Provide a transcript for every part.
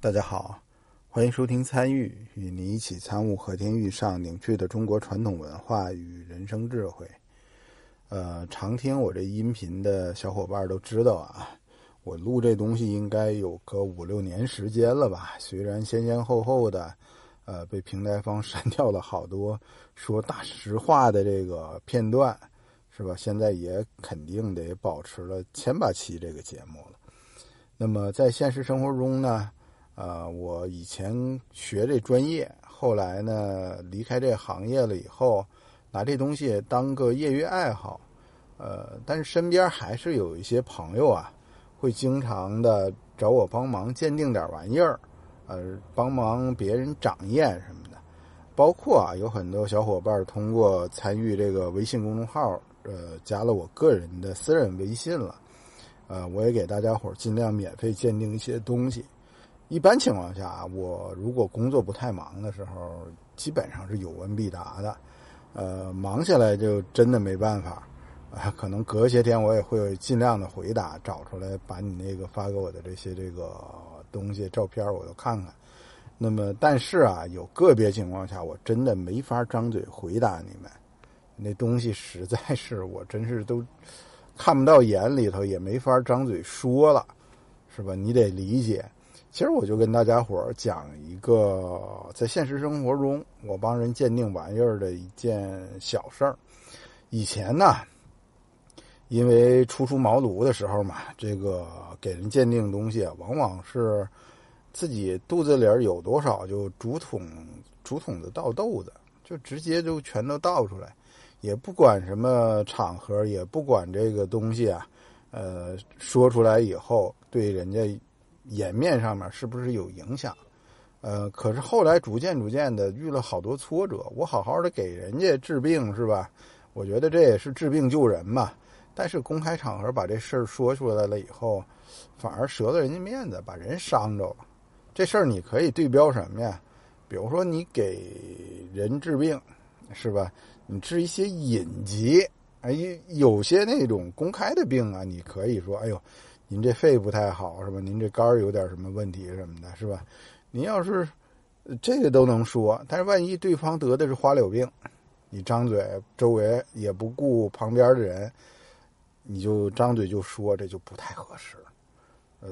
大家好，欢迎收听《参与》，与你一起参悟和天遇上凝聚的中国传统文化与人生智慧。呃，常听我这音频的小伙伴都知道啊，我录这东西应该有个五六年时间了吧。虽然先先后后的，呃，被平台方删掉了好多说大实话的这个片段，是吧？现在也肯定得保持了千把期这个节目了。那么在现实生活中呢？呃，我以前学这专业，后来呢离开这行业了以后，拿这东西当个业余爱好。呃，但是身边还是有一些朋友啊，会经常的找我帮忙鉴定点玩意儿，呃，帮忙别人长验什么的。包括啊，有很多小伙伴通过参与这个微信公众号，呃，加了我个人的私人微信了。呃，我也给大家伙尽量免费鉴定一些东西。一般情况下，我如果工作不太忙的时候，基本上是有问必答的。呃，忙下来就真的没办法啊。可能隔些天我也会尽量的回答，找出来把你那个发给我的这些这个东西照片我都看看。那么，但是啊，有个别情况下，我真的没法张嘴回答你们。那东西实在是我真是都看不到眼里头，也没法张嘴说了，是吧？你得理解。其实我就跟大家伙讲一个在现实生活中我帮人鉴定玩意儿的一件小事儿。以前呢，因为初出茅庐的时候嘛，这个给人鉴定东西，往往是自己肚子里有多少就竹筒竹筒子倒豆子，就直接就全都倒出来，也不管什么场合，也不管这个东西啊，呃，说出来以后对人家。颜面上面是不是有影响？呃，可是后来逐渐逐渐的遇了好多挫折。我好好的给人家治病是吧？我觉得这也是治病救人嘛。但是公开场合把这事儿说出来了以后，反而折了人家面子，把人伤着了。这事儿你可以对标什么呀？比如说你给人治病，是吧？你治一些隐疾，哎，有些那种公开的病啊，你可以说，哎呦。您这肺不太好是吧？您这肝有点什么问题什么的，是吧？您要是这个都能说，但是万一对方得的是花柳病，你张嘴周围也不顾旁边的人，你就张嘴就说，这就不太合适。呃，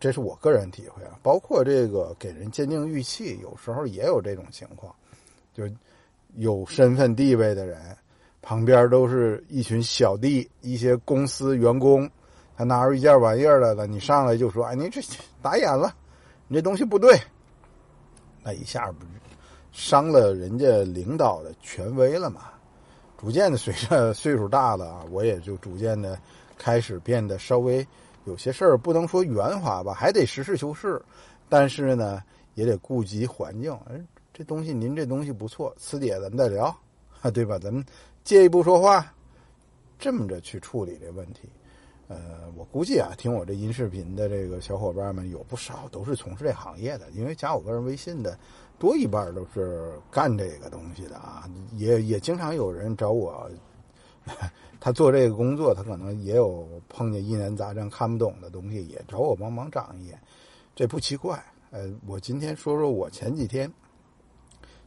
这是我个人体会啊。包括这个给人鉴定玉器，有时候也有这种情况，就有身份地位的人，旁边都是一群小弟，一些公司员工。他拿出一件玩意儿来了，你上来就说：“哎，你这打眼了，你这东西不对。”那一下不伤了人家领导的权威了嘛？逐渐的，随着岁数大了啊，我也就逐渐的开始变得稍微有些事儿不能说圆滑吧，还得实事求是，但是呢，也得顾及环境。哎，这东西您这东西不错，私底下咱们再聊，啊，对吧？咱们借一步说话，这么着去处理这问题。呃，我估计啊，听我这音视频的这个小伙伴们有不少都是从事这行业的，因为加我个人微信的多一半都是干这个东西的啊，也也经常有人找我，他做这个工作，他可能也有碰见疑难杂症看不懂的东西，也找我帮忙长一眼，这不奇怪。呃，我今天说说我前几天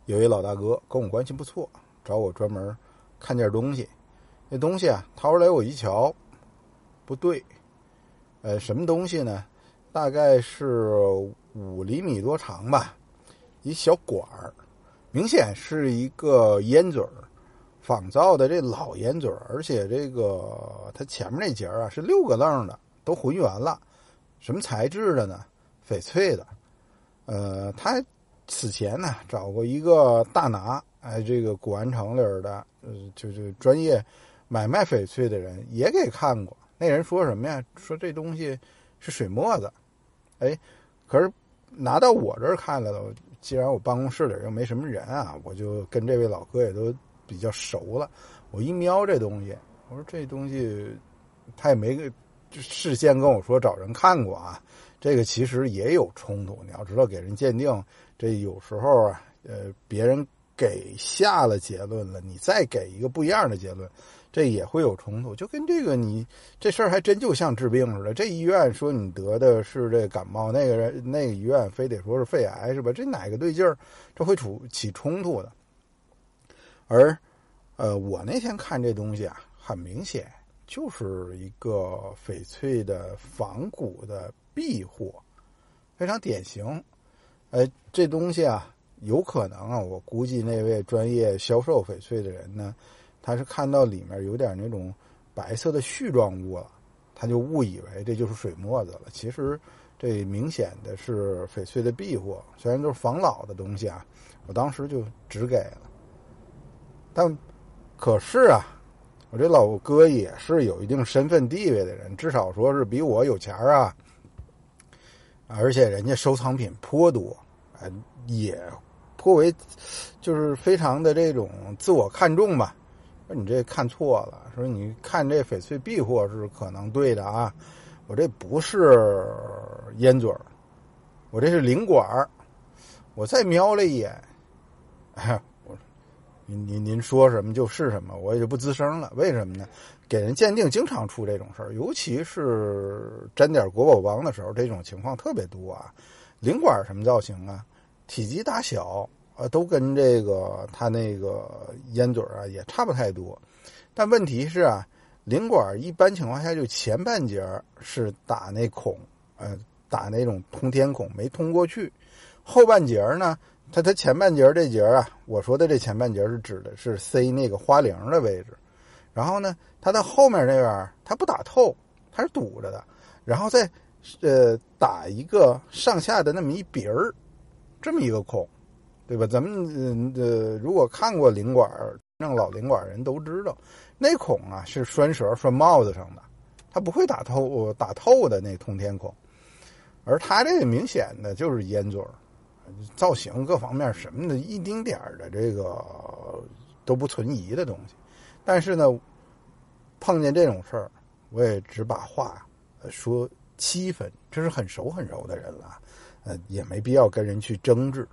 有一老大哥跟我关系不错，找我专门看件东西，那东西啊掏出来我一瞧。不对，呃，什么东西呢？大概是五厘米多长吧，一小管儿，明显是一个烟嘴儿，仿造的这老烟嘴儿，而且这个它前面那节儿啊是六个楞的，都浑圆了。什么材质的呢？翡翠的。呃，他此前呢找过一个大拿，哎，这个古玩城里的，呃，就是专业买卖翡翠的人也给看过。那人说什么呀？说这东西是水墨子，哎，可是拿到我这儿看来了。既然我办公室里又没什么人啊，我就跟这位老哥也都比较熟了。我一瞄这东西，我说这东西他也没事先跟我说找人看过啊。这个其实也有冲突。你要知道，给人鉴定，这有时候啊，呃，别人给下了结论了，你再给一个不一样的结论。这也会有冲突。就跟这个你这事儿还真就像治病似的，这医院说你得的是这感冒，那个人那个医院非得说是肺癌，是吧？这哪个对劲儿？这会出起冲突的。而呃，我那天看这东西啊，很明显就是一个翡翠的仿古的弊货，非常典型。呃，这东西啊。有可能啊，我估计那位专业销售翡翠的人呢，他是看到里面有点那种白色的絮状物了，他就误以为这就是水墨子了。其实这明显的是翡翠的壁货，虽然都是仿老的东西啊，我当时就只给了。但可是啊，我这老哥也是有一定身份地位的人，至少说是比我有钱啊，而且人家收藏品颇多，呃，也。颇为，就是非常的这种自我看重吧。说你这看错了，说你看这翡翠碧货是可能对的啊。我这不是烟嘴儿，我这是灵管儿。我再瞄了一眼，哎，我您您您说什么就是什么，我也就不吱声了。为什么呢？给人鉴定经常出这种事儿，尤其是沾点国宝帮的时候，这种情况特别多啊。灵管什么造型啊？体积大小啊，都跟这个它那个烟嘴啊也差不太多，但问题是啊，灵管一般情况下就前半截是打那孔，呃，打那种通天孔没通过去，后半截呢，它它前半截这节啊，我说的这前半截是指的是塞那个花翎的位置，然后呢，它的后面那边它不打透，它是堵着的，然后再呃打一个上下的那么一鼻儿。这么一个孔，对吧？咱们呃，如果看过灵管，正老灵管人都知道，那孔啊是拴绳拴帽子上的，它不会打透打透的那通天孔。而它这个明显的就是烟嘴造型各方面什么的，一丁点儿的这个都不存疑的东西。但是呢，碰见这种事儿，我也只把话说七分，这是很熟很熟的人了。呃，也没必要跟人去争执。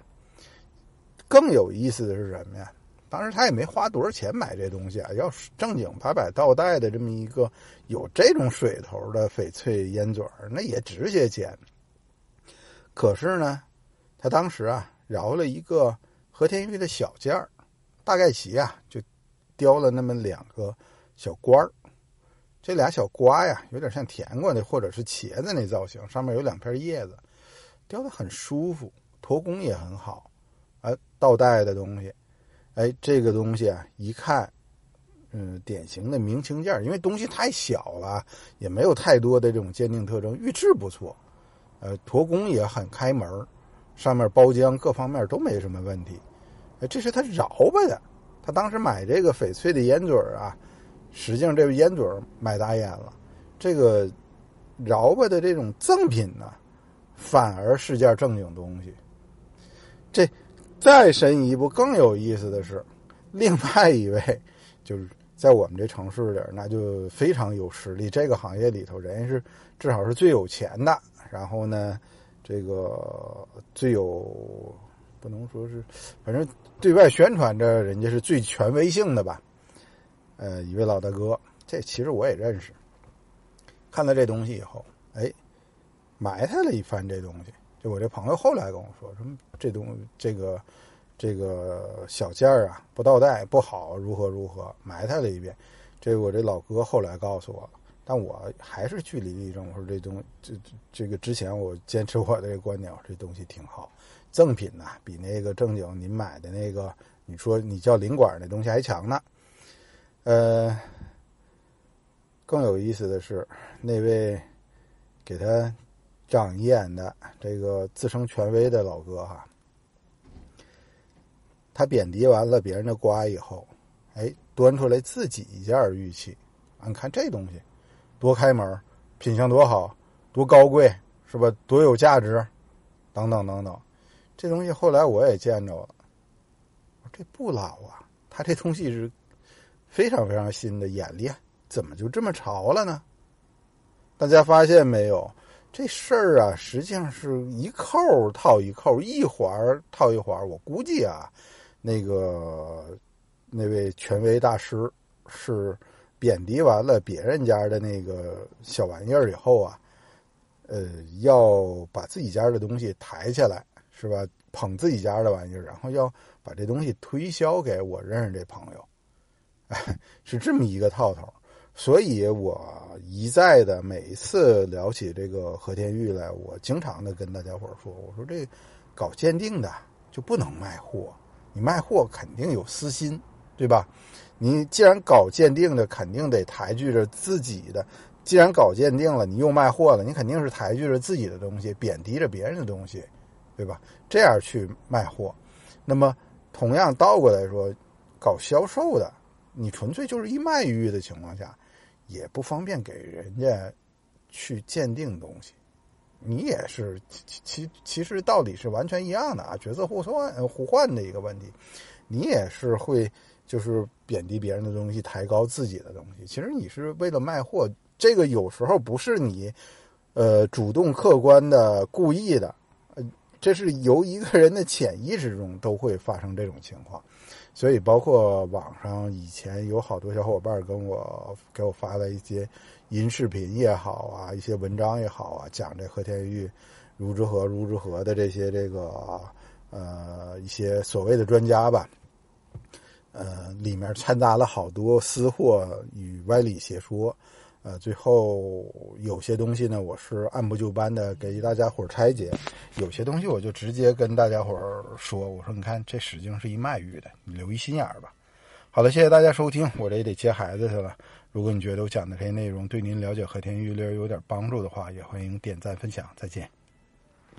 更有意思的是什么呀？当时他也没花多少钱买这东西啊，要是正经八百倒带的这么一个有这种水头的翡翠烟嘴那也值些钱。可是呢，他当时啊，饶了一个和田玉的小件儿，大概齐啊，就雕了那么两个小官儿。这俩小瓜呀，有点像甜瓜的或者是茄子那造型，上面有两片叶子。雕的很舒服，驼工也很好，哎，倒带的东西，哎，这个东西啊，一看，嗯，典型的明清件因为东西太小了，也没有太多的这种鉴定特征，玉质不错，呃，驼工也很开门，上面包浆各方面都没什么问题，哎，这是他饶吧的，他当时买这个翡翠的烟嘴啊，实际上这个烟嘴买大烟了，这个饶吧的这种赠品呢。反而是件正经东西。这再深一步，更有意思的是，另外一位就是在我们这城市里，那就非常有实力。这个行业里头，人家是至少是最有钱的。然后呢，这个最有不能说是，反正对外宣传着人家是最权威性的吧。呃，一位老大哥，这其实我也认识。看到这东西以后，哎。埋汰了一番这东西，我这朋友后来跟我说，什么这东这个这个小件儿啊不倒带不好，如何如何，埋汰了一遍。这我这老哥后来告诉我，但我还是据理力争，我说这东这这个之前我坚持我的这观点，这东西挺好，赠品呐比那个正经您买的那个你说你叫领馆那东西还强呢。呃，更有意思的是那位给他。张眼的这个自称权威的老哥哈，他贬低完了别人的瓜以后，哎，端出来自己一件玉器，你看这东西多开门，品相多好，多高贵，是吧？多有价值，等等等等。这东西后来我也见着了，这不老啊，他这东西是非常非常新的，眼力怎么就这么潮了呢？大家发现没有？这事儿啊，实际上是一扣套一扣，一环套一环。我估计啊，那个那位权威大师是贬低完了别人家的那个小玩意儿以后啊，呃，要把自己家的东西抬起来，是吧？捧自己家的玩意儿，然后要把这东西推销给我认识这朋友，哎，是这么一个套头。所以我一再的每一次聊起这个和田玉来，我经常的跟大家伙说，我说这搞鉴定的就不能卖货，你卖货肯定有私心，对吧？你既然搞鉴定的，肯定得抬举着自己的。既然搞鉴定了，你又卖货了，你肯定是抬举着自己的东西，贬低着别人的东西，对吧？这样去卖货，那么同样倒过来说，搞销售的，你纯粹就是一卖玉的情况下。也不方便给人家去鉴定东西，你也是其其其实道理是完全一样的啊，角色互换互换的一个问题，你也是会就是贬低别人的东西，抬高自己的东西。其实你是为了卖货，这个有时候不是你呃主动客观的故意的，这是由一个人的潜意识中都会发生这种情况。所以，包括网上以前有好多小伙伴跟我给我发了一些音视频也好啊，一些文章也好啊，讲这和田玉如之何如之何的这些这个呃一些所谓的专家吧，呃，里面掺杂了好多私货与歪理邪说。呃，最后有些东西呢，我是按部就班的给大家伙拆解；有些东西我就直接跟大家伙说：“我说，你看这实际上是一卖玉的，你留一心眼儿吧。”好了，谢谢大家收听，我这也得接孩子去了。如果你觉得我讲的这些内容对您了解和田玉略有点帮助的话，也欢迎点赞分享。再见。